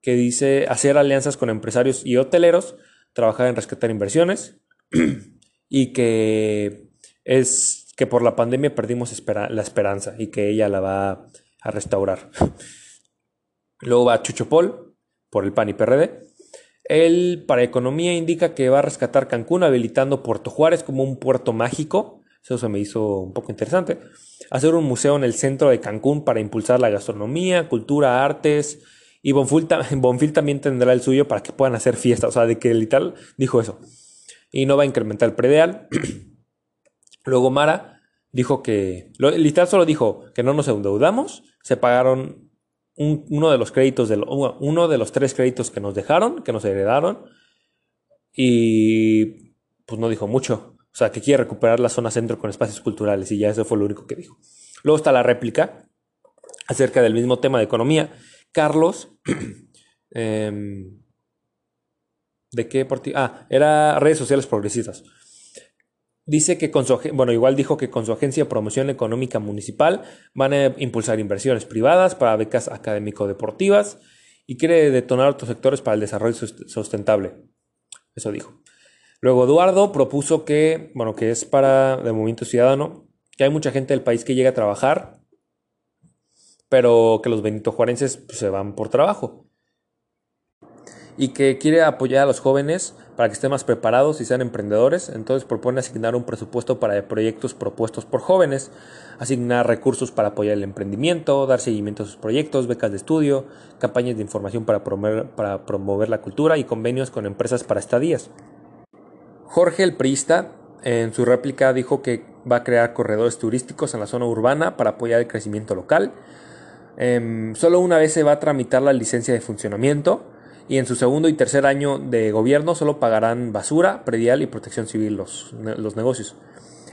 que dice hacer alianzas con empresarios y hoteleros, trabajar en rescatar inversiones y que es que por la pandemia perdimos la esperanza y que ella la va a restaurar. Luego va Chucho Paul por el PAN y PRD. Él para economía indica que va a rescatar Cancún habilitando Puerto Juárez como un puerto mágico. Eso se me hizo un poco interesante. Hacer un museo en el centro de Cancún para impulsar la gastronomía, cultura, artes. Y Bonfil, también tendrá el suyo para que puedan hacer fiestas. O sea, de que literal dijo eso. Y no va a incrementar el predial. Luego Mara dijo que, literal solo dijo que no nos endeudamos. Se pagaron uno de los créditos, del, uno de los tres créditos que nos dejaron, que nos heredaron, y pues no dijo mucho. O sea, que quiere recuperar la zona centro con espacios culturales, y ya eso fue lo único que dijo. Luego está la réplica acerca del mismo tema de economía. Carlos, em, ¿de qué partido? Ah, era redes sociales progresistas. Dice que con su, bueno, igual dijo que con su agencia de promoción económica municipal van a impulsar inversiones privadas para becas académico-deportivas y quiere detonar otros sectores para el desarrollo sustentable. Eso dijo. Luego Eduardo propuso que, bueno, que es para el movimiento ciudadano, que hay mucha gente del país que llega a trabajar, pero que los benitojuarenses pues, se van por trabajo. Y que quiere apoyar a los jóvenes para que estén más preparados y sean emprendedores. Entonces propone asignar un presupuesto para proyectos propuestos por jóvenes, asignar recursos para apoyar el emprendimiento, dar seguimiento a sus proyectos, becas de estudio, campañas de información para promover, la cultura y convenios con empresas para estadías. Jorge el Priista en su réplica dijo que va a crear corredores turísticos en la zona urbana para apoyar el crecimiento local. Em, solo una vez se va a tramitar la licencia de funcionamiento y en su segundo y tercer año de gobierno solo pagarán basura, predial y protección civil los, los negocios.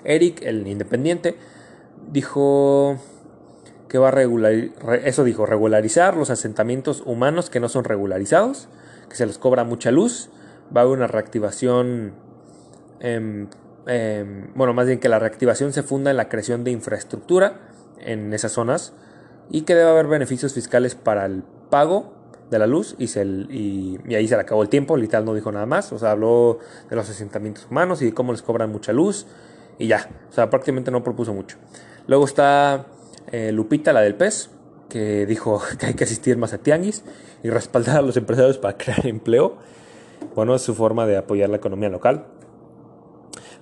Eric, el independiente, dijo que va a regularizar, eso dijo, regularizar los asentamientos humanos que no son regularizados, que se les cobra mucha luz, va a haber una reactivación, bueno, más bien que la reactivación se funda en la creación de infraestructura en esas zonas y que debe haber beneficios fiscales para el pago de la luz y, se, y, ahí se le acabó el tiempo, literal no dijo nada más, o sea, habló de los asentamientos humanos y cómo les cobran mucha luz y ya, o sea, prácticamente no propuso mucho. Luego está eh, Lupita, la del pez, que dijo que hay que asistir más a tianguis y respaldar a los empresarios para crear empleo. Bueno, es su forma de apoyar la economía local.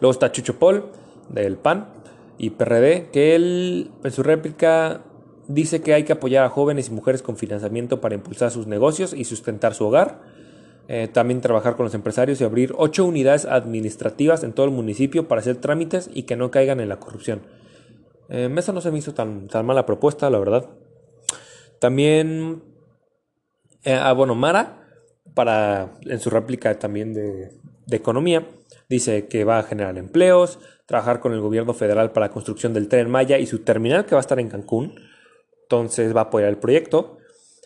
Luego está Chucho Paul, del PAN y PRD, que él en su réplica Dice que hay que apoyar a jóvenes y mujeres con financiamiento para impulsar sus negocios y sustentar su hogar. Eh, también trabajar con los empresarios y abrir ocho unidades administrativas en todo el municipio para hacer trámites y que no caigan en la corrupción. Eh, eso no se me hizo tan, tan mala propuesta, la verdad. También, eh, ah, bueno, Mara, para, en su réplica también de, de economía, dice que va a generar empleos, trabajar con el gobierno federal para la construcción del tren Maya y su terminal que va a estar en Cancún entonces va a apoyar el proyecto.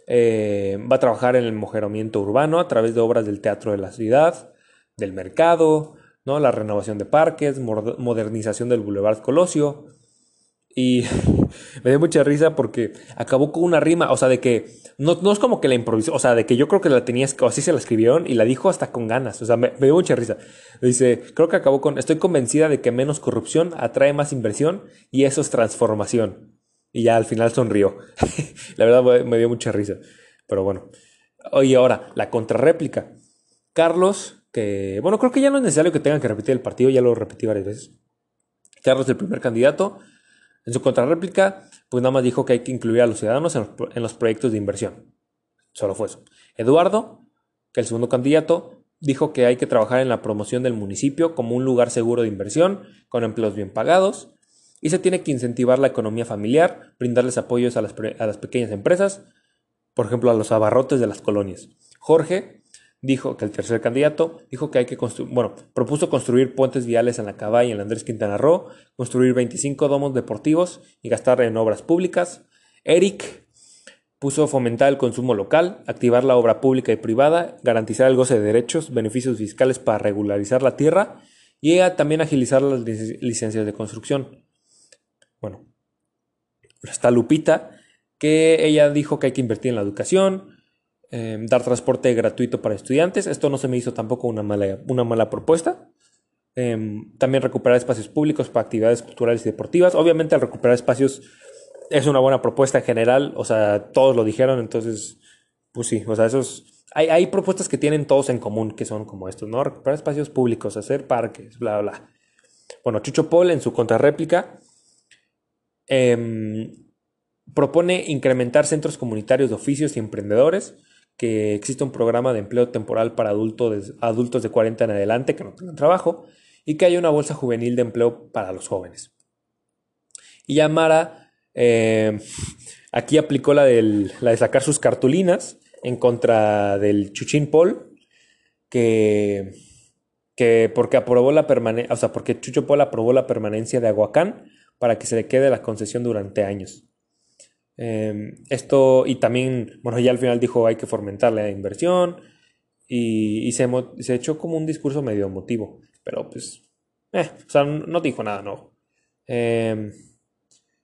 Eh, va a trabajar en el mejoramiento urbano a través de obras del teatro de la ciudad, del mercado, ¿no? la renovación de parques, modernización del Boulevard Colosio. Y me dio mucha risa porque acabó con una rima, o sea, de que no, es como que la improvisó, o sea, de que yo creo que la tenía, o así se la escribieron y la dijo hasta con ganas, o sea, me, me dio mucha risa. Dice, creo que acabó con, estoy convencida de que menos corrupción atrae más inversión y eso es transformación. Y ya al final sonrió. la verdad me dio mucha risa. Pero bueno. Oye, ahora, la contrarréplica. Carlos, que bueno, creo que ya no es necesario que tengan que repetir el partido, ya lo repetí varias veces. Carlos, el primer candidato, en su contrarréplica, pues nada más dijo que hay que incluir a los ciudadanos en los, proyectos de inversión. Solo fue eso. Eduardo, que el segundo candidato, dijo que hay que trabajar en la promoción del municipio como un lugar seguro de inversión, con empleos bien pagados, y se tiene que incentivar la economía familiar, brindarles apoyos a las, a las pequeñas empresas, por ejemplo, a los abarrotes de las colonias. Jorge dijo que el tercer candidato dijo que hay que construir, bueno, propuso construir puentes viales en la Cabá y en Andrés Quintana Roo, construir 25 domos deportivos y gastar en obras públicas. Eric puso fomentar el consumo local, activar la obra pública y privada, garantizar el goce de derechos, beneficios fiscales para regularizar la tierra y también agilizar las licencias de construcción. Bueno, está Lupita, que ella dijo que hay que invertir en la educación, em, dar transporte gratuito para estudiantes. Esto no se me hizo tampoco una mala, una mala propuesta. Em, también recuperar espacios públicos para actividades culturales y deportivas. Obviamente al recuperar espacios es una buena propuesta en general, o sea, todos lo dijeron, entonces, pues sí, o sea, esos... Hay, hay propuestas que tienen todos en común, que son como estos, ¿no? Recuperar espacios públicos, hacer parques, bla, bla. Bueno, Chucho Paul en su contrarréplica eh, propone incrementar centros comunitarios de oficios y emprendedores, que exista un programa de empleo temporal para adultos, adultos de 40 en adelante que no tengan trabajo y que haya una bolsa juvenil de empleo para los jóvenes. Y Yamara eh, aquí aplicó la, la, de sacar sus cartulinas en contra del Chuchín Paul, que, que porque aprobó la permanencia, o sea, porque Chucho aprobó la permanencia de Aguacán para que se le quede la concesión durante años. Em, esto, y también, bueno, ya al final dijo hay que fomentar la inversión y, se, se, echó como un discurso medio emotivo, pero pues, eh, o sea, no dijo nada, no. Em,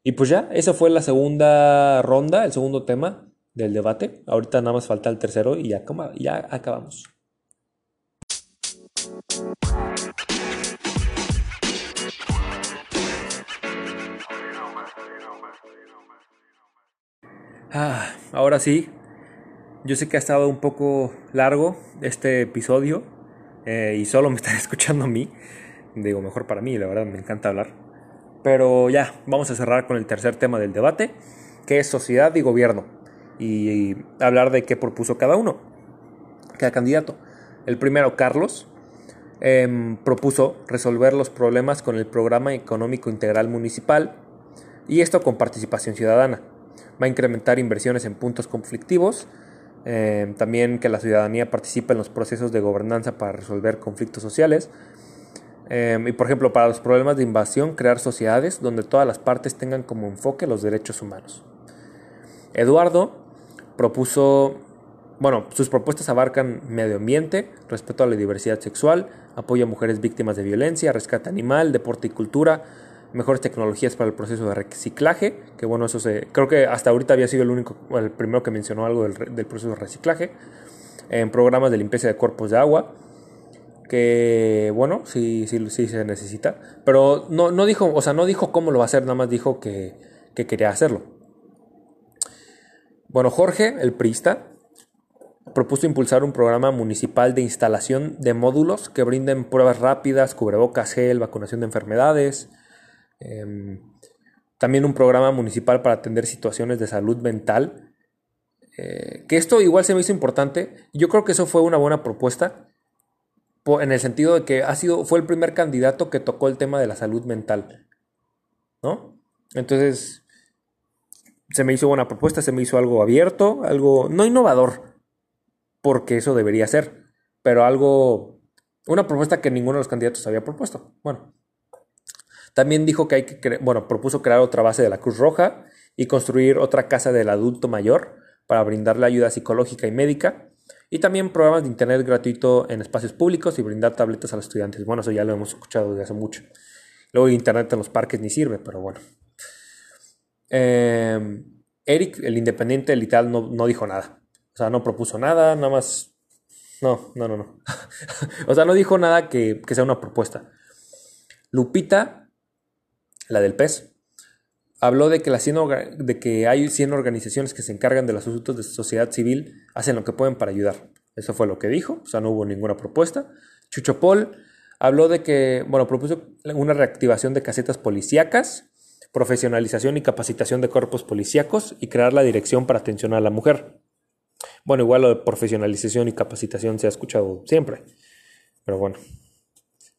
y pues ya, esa fue la segunda ronda, el segundo tema del debate. Ahorita nada más falta el tercero y ya, ya acabamos. Ah, ahora sí, yo sé que ha estado un poco largo este episodio eh, y solo me están escuchando a mí. Digo, mejor para mí, la verdad me encanta hablar. Pero ya, vamos a cerrar con el tercer tema del debate, que es sociedad y gobierno. Y, hablar de qué propuso cada uno, cada candidato. El primero, Carlos, em, propuso resolver los problemas con el Programa Económico Integral Municipal y esto con participación ciudadana va a incrementar inversiones en puntos conflictivos, eh, también que la ciudadanía participe en los procesos de gobernanza para resolver conflictos sociales. Eh, y por ejemplo, para los problemas de invasión, crear sociedades donde todas las partes tengan como enfoque los derechos humanos. Eduardo propuso, bueno, sus propuestas abarcan medio ambiente, respeto a la diversidad sexual, apoyo a mujeres víctimas de violencia, rescate animal, deporte y cultura, mejores tecnologías para el proceso de reciclaje, que bueno, eso se, creo que hasta ahorita había sido el único, el primero que mencionó algo del, proceso de reciclaje, en programas de limpieza de cuerpos de agua, que bueno, sí, sí, sí se necesita, pero no, no dijo, o sea, no dijo cómo lo va a hacer, nada más dijo que, que quería hacerlo. Bueno, Jorge, el priista, propuso impulsar un programa municipal de instalación de módulos que brinden pruebas rápidas, cubrebocas, gel, vacunación de enfermedades, Em, también un programa municipal para atender situaciones de salud mental. Eh, que esto igual se me hizo importante. Yo creo que eso fue una buena propuesta. En el sentido de que ha sido, fue el primer candidato que tocó el tema de la salud mental. ¿No? Entonces, se me hizo buena propuesta, se me hizo algo abierto, algo no innovador, porque eso debería ser, pero algo, una propuesta que ninguno de los candidatos había propuesto. Bueno, también dijo que hay que, bueno, propuso crear otra base de la Cruz Roja y construir otra casa del adulto mayor para brindarle ayuda psicológica y médica. Y también programas de internet gratuito en espacios públicos y brindar tabletas a los estudiantes. Bueno, eso ya lo hemos escuchado desde hace mucho. Luego internet en los parques ni sirve, pero bueno. Em, Eric, el independiente literal, no, no dijo nada. O sea, no propuso nada, nada más. No, no, no, no. o sea, no dijo nada que, que sea una propuesta. Lupita la del PES, habló de que, de que hay 100 organizaciones que se encargan de los asuntos de sociedad civil, hacen lo que pueden para ayudar. Eso fue lo que dijo, o sea, no hubo ninguna propuesta. Chucho Paul habló de que, bueno, propuso una reactivación de casetas policíacas, profesionalización y capacitación de cuerpos policíacos y crear la dirección para atención a la mujer. Bueno, igual lo de profesionalización y capacitación se ha escuchado siempre, pero bueno,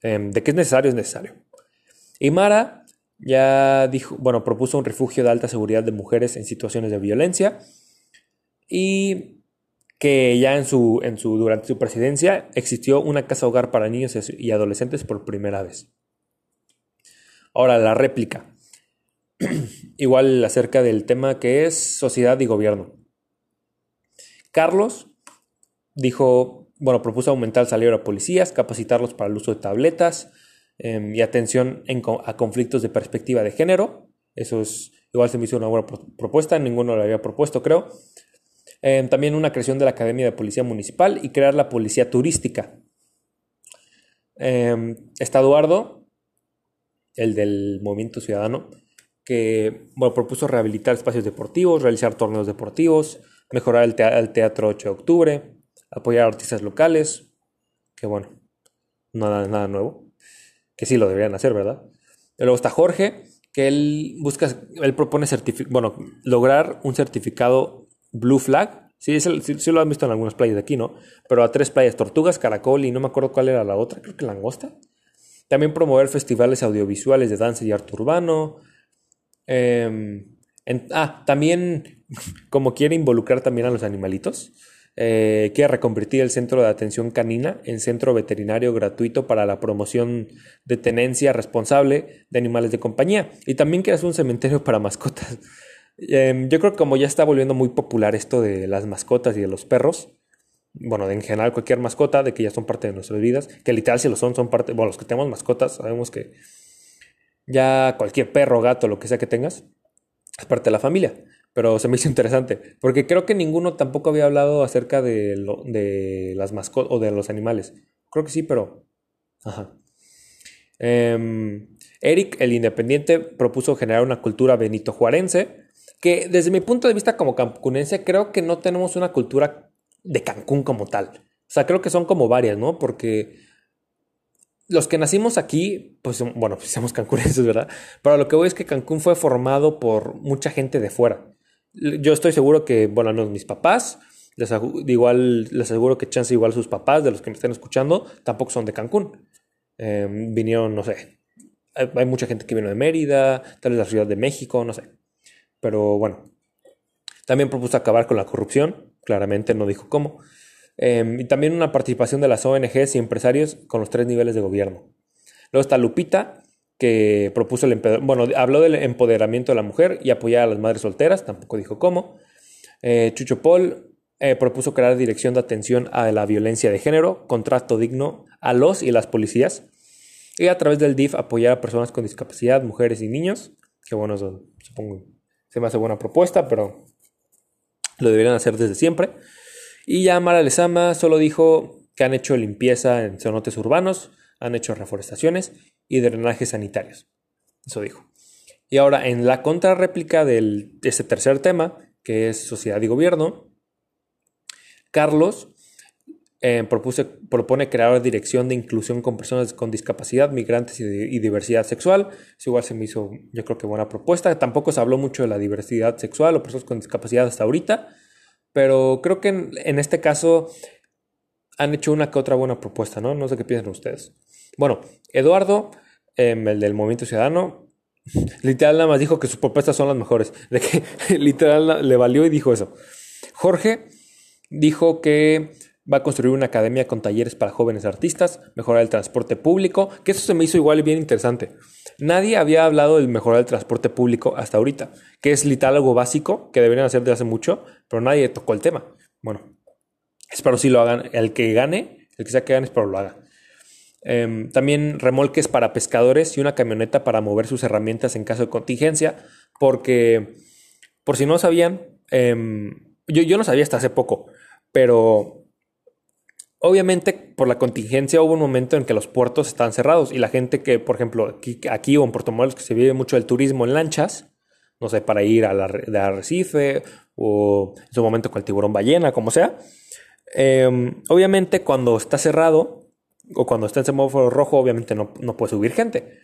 em, de qué es necesario es necesario. Y Mara ya dijo, bueno, propuso un refugio de alta seguridad de mujeres en situaciones de violencia y que ya en su, en su, durante su presidencia existió una casa hogar para niños y adolescentes por primera vez. Ahora, la réplica. Igual acerca del tema que es sociedad y gobierno. Carlos dijo, bueno, propuso aumentar el salario a policías, capacitarlos para el uso de tabletas em, y atención a conflictos de perspectiva de género. Eso es, igual se me hizo una buena propuesta, ninguno lo había propuesto, creo. Em, también una creación de la Academia de Policía Municipal y crear la Policía Turística. Em, está Eduardo, el del Movimiento Ciudadano, que bueno, propuso rehabilitar espacios deportivos, realizar torneos deportivos, mejorar el, teatro 8 de octubre, apoyar a artistas locales, que bueno, nada, nada nuevo, que sí lo deberían hacer, ¿verdad? Luego está Jorge, que él busca, él propone bueno, lograr un certificado Blue Flag. Sí, sí, lo han visto en algunas playas de aquí, ¿no? Pero a tres playas, Tortugas, Caracol y no me acuerdo cuál era la otra, creo que Langosta. También promover festivales audiovisuales de danza y arte urbano. Em, ah, también como quiere involucrar también a los animalitos. Eh, quiere reconvertir el centro de atención canina en centro veterinario gratuito para la promoción de tenencia responsable de animales de compañía. Y también quiere hacer un cementerio para mascotas. Em, yo creo que como ya está volviendo muy popular esto de las mascotas y de los perros, bueno, en general cualquier mascota, de que ya son parte de nuestras vidas, que literal si lo son, son parte, bueno, los que tenemos mascotas, sabemos que ya cualquier perro, gato, lo que sea que tengas, es parte de la familia. Pero se me hizo interesante, porque creo que ninguno tampoco había hablado acerca de, lo, de las mascotas o de los animales. Creo que sí, pero... Ajá. Em, Eric, el independiente, propuso generar una cultura benito juarense que desde mi punto de vista como cancunense creo que no tenemos una cultura de Cancún como tal. O sea, creo que son como varias, ¿no? Porque los que nacimos aquí, pues bueno, pues somos cancunenses, ¿verdad? Pero lo que voy es que Cancún fue formado por mucha gente de fuera. Yo estoy seguro que, bueno, no, mis papás, les, igual, les aseguro que chance igual sus papás, de los que me estén escuchando, tampoco son de Cancún. Em, vinieron, no sé, hay, mucha gente que vino de Mérida, tal vez la Ciudad de México, no sé. Pero bueno, también propuso acabar con la corrupción, claramente no dijo cómo. Em, y también una participación de las ONGs y empresarios con los tres niveles de gobierno. Luego está Lupita, que propuso el bueno, habló del empoderamiento de la mujer y apoyar a las madres solteras, tampoco dijo cómo. Eh, Chucho Paul eh, propuso crear dirección de atención a la violencia de género, contrato digno a los y las policías, y a través del DIF apoyar a personas con discapacidad, mujeres y niños, que bueno, supongo se me hace buena propuesta, pero lo deberían hacer desde siempre. Y ya Mara Lezama solo dijo que han hecho limpieza en cenotes urbanos, han hecho reforestaciones y drenajes sanitarios. Eso dijo. Y ahora, en la contrarréplica de este tercer tema, que es sociedad y gobierno, Carlos eh, propone crear dirección de inclusión con personas con discapacidad, migrantes y, diversidad sexual. Eso igual se me hizo, yo creo que buena propuesta. Tampoco se habló mucho de la diversidad sexual o personas con discapacidad hasta ahorita, pero creo que en, este caso han hecho una que otra buena propuesta, ¿no? No sé qué piensan ustedes. Bueno, Eduardo, em, el del Movimiento Ciudadano, literal nada más dijo que sus propuestas son las mejores. De que literal le valió y dijo eso. Jorge dijo que va a construir una academia con talleres para jóvenes artistas, mejorar el transporte público, que eso se me hizo igual bien interesante. Nadie había hablado del mejorar el transporte público hasta ahorita, que es literal algo básico que deberían hacer desde hace mucho, pero nadie tocó el tema. Bueno, espero si lo hagan. El que gane, el que sea que gane, espero lo haga. Em, también remolques para pescadores y una camioneta para mover sus herramientas en caso de contingencia, porque, por si no sabían, em, yo, yo no sabía hasta hace poco, pero Obviamente, por la contingencia hubo un momento en que los puertos estaban cerrados y la gente que, por ejemplo, aquí, aquí o en Puerto Morelos, que se vive mucho el turismo en lanchas, no sé, para ir a la, de Arrecife o en su momento con el tiburón ballena, como sea. Em, obviamente, cuando está cerrado o cuando está en semáforo rojo, obviamente no, no, puede subir gente.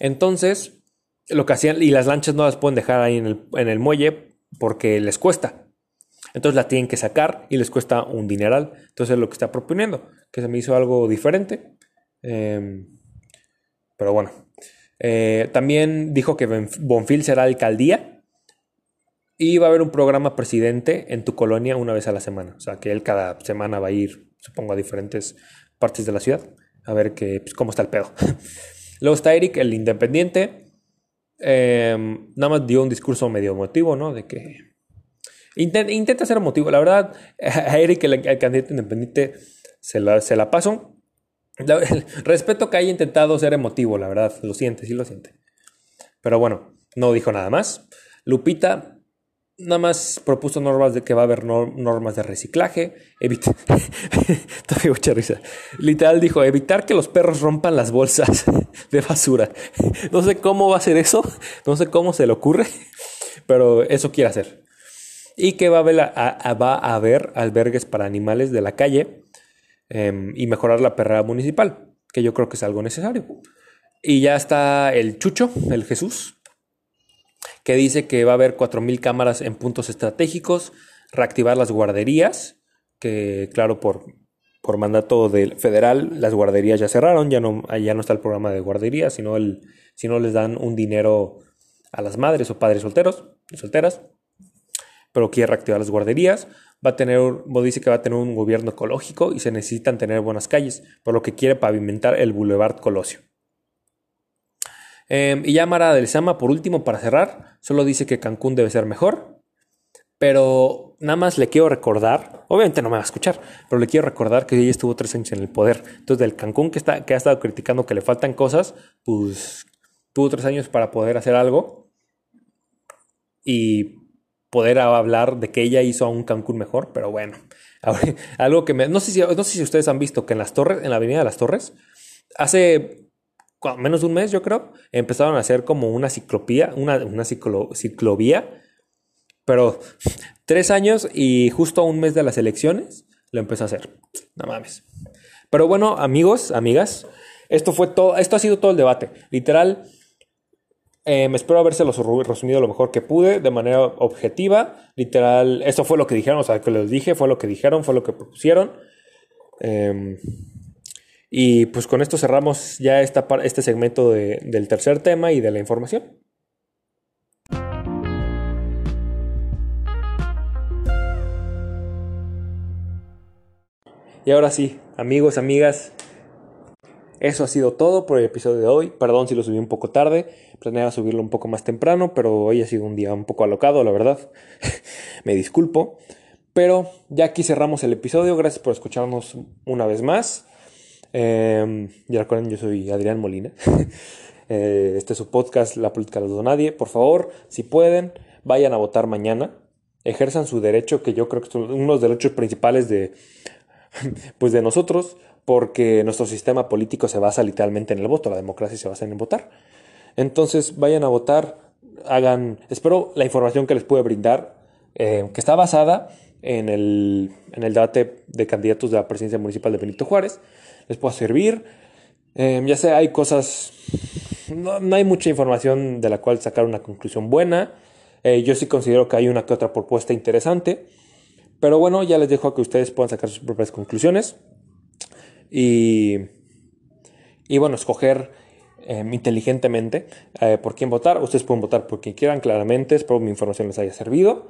Entonces, lo que hacían, y las lanchas no las pueden dejar ahí en el, en el muelle porque les cuesta. Entonces la tienen que sacar y les cuesta un dineral. Entonces es lo que está proponiendo, que se me hizo algo diferente. Em, pero bueno. Eh, también dijo que Bonfil será alcaldía y va a haber un programa presidente en tu colonia una vez a la semana. O sea, que él cada semana va a ir, supongo, a diferentes partes de la ciudad a ver que, pues, cómo está el pedo. Luego está Eric, el independiente. Em, nada más dio un discurso medio emotivo, ¿no? De que intenta, ser emotivo. La verdad, a Eric, el, candidato independiente, se la, se la paso. respeto que haya intentado ser emotivo, la verdad. Lo siente, sí lo siente. Pero bueno, no dijo nada más. Lupita nada más propuso normas de que va a haber normas de reciclaje. Evita mucha risa. Literal dijo, evitar que los perros rompan las bolsas de basura. No sé cómo va a ser eso. No sé cómo se le ocurre. Pero eso quiere hacer. Y que va a haber, va a haber albergues para animales de la calle Em, y mejorar la perrera municipal, que yo creo que es algo necesario. Y ya está el Chucho, el Jesús, que dice que va a haber 4.000 cámaras en puntos estratégicos, reactivar las guarderías, que claro, por, por mandato del federal, las guarderías ya cerraron, ya no, ya no está el programa de guarderías, sino, el, sino les dan un dinero a las madres o padres solteros, solteras, pero quiere reactivar las guarderías, va a tener, dice que va a tener un gobierno ecológico y se necesitan tener buenas calles, por lo que quiere pavimentar el Boulevard Colosio. Em, y ya Mara del Sama, por último, para cerrar, solo dice que Cancún debe ser mejor, pero nada más le quiero recordar, obviamente no me va a escuchar, pero le quiero recordar que ella estuvo tres años en el poder. Entonces, del Cancún que, está, que ha estado criticando que le faltan cosas, pues tuvo tres años para poder hacer algo. Y poder hablar de que ella hizo a un Cancún mejor, pero bueno, algo que me, no sé si, no sé si ustedes han visto que en las torres, en la avenida de las Torres, hace menos de un mes yo creo, empezaron a hacer como una ciclopía, una, una ciclovía, pero tres años y justo un mes de las elecciones lo empezó a hacer. No mames. Pero bueno, amigos, amigas, esto fue todo, esto ha sido todo el debate. Literal, me em, espero habérselos resumido lo mejor que pude, de manera objetiva. Literal, eso fue lo que dijeron, o sea, que les dije, fue lo que dijeron, fue lo que propusieron. Em, y pues con esto cerramos ya esta, este segmento del tercer tema y de la información. Y ahora sí, amigos, amigas, eso ha sido todo por el episodio de hoy. Perdón si lo subí un poco tarde. Planeaba subirlo un poco más temprano, pero hoy ha sido un día un poco alocado, la verdad. Me disculpo. Pero ya aquí cerramos el episodio. Gracias por escucharnos una vez más. Eh, ya recuerden, yo soy Adrián Molina. Eh, este es su podcast, La Política de los Nadie. Por favor, si pueden, vayan a votar mañana. Ejerzan su derecho, que yo creo que es uno de los derechos principales de, pues de nosotros porque nuestro sistema político se basa literalmente en el voto, la democracia se basa en votar. Entonces vayan a votar, hagan, espero la información que les puede brindar, eh, que está basada en el, en el debate de candidatos de la presidencia municipal de Benito Juárez, les pueda servir. Eh, ya sé, hay cosas, no, hay mucha información de la cual sacar una conclusión buena. Eh, yo sí considero que hay una que otra propuesta interesante. Pero bueno, ya les dejo a que ustedes puedan sacar sus propias conclusiones. Y, y bueno, escoger em, inteligentemente eh, por quién votar. Ustedes pueden votar por quien quieran, claramente. Espero mi información les haya servido.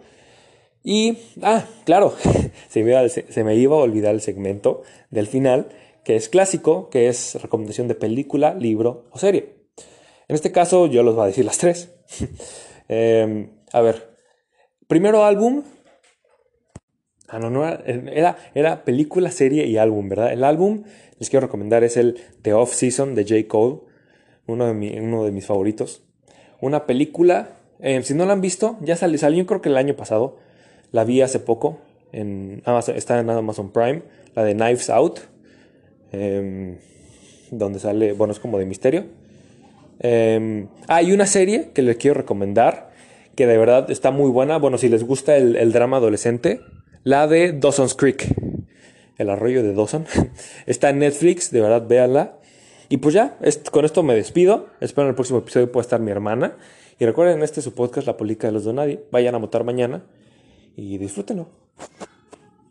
Y, ah, claro, se me iba a olvidar el segmento del final, que es clásico, que es recomendación de película, libro o serie. En este caso yo los voy a decir las tres. Em, a ver, primero álbum, Ah, no, no era, era película, serie y álbum, ¿verdad? El álbum les quiero recomendar es el The Off Season de J. Cole, uno de, uno de mis favoritos. Una película, eh, si no la han visto, ya salió, salió creo que el año pasado, la vi hace poco, en Amazon, está en Amazon Prime, la de Knives Out, em, donde sale, bueno, es como de misterio. Eh, hay una serie que les quiero recomendar, que de verdad está muy buena, bueno, si les gusta el, drama adolescente, la de Dawson's Creek, el arroyo de Dawson. Está en Netflix, de verdad, véanla. Y pues ya, con esto me despido. Espero en el próximo episodio pueda estar mi hermana. Y recuerden, este es su podcast, La Política de los Donadie. Vayan a votar mañana y disfrútenlo.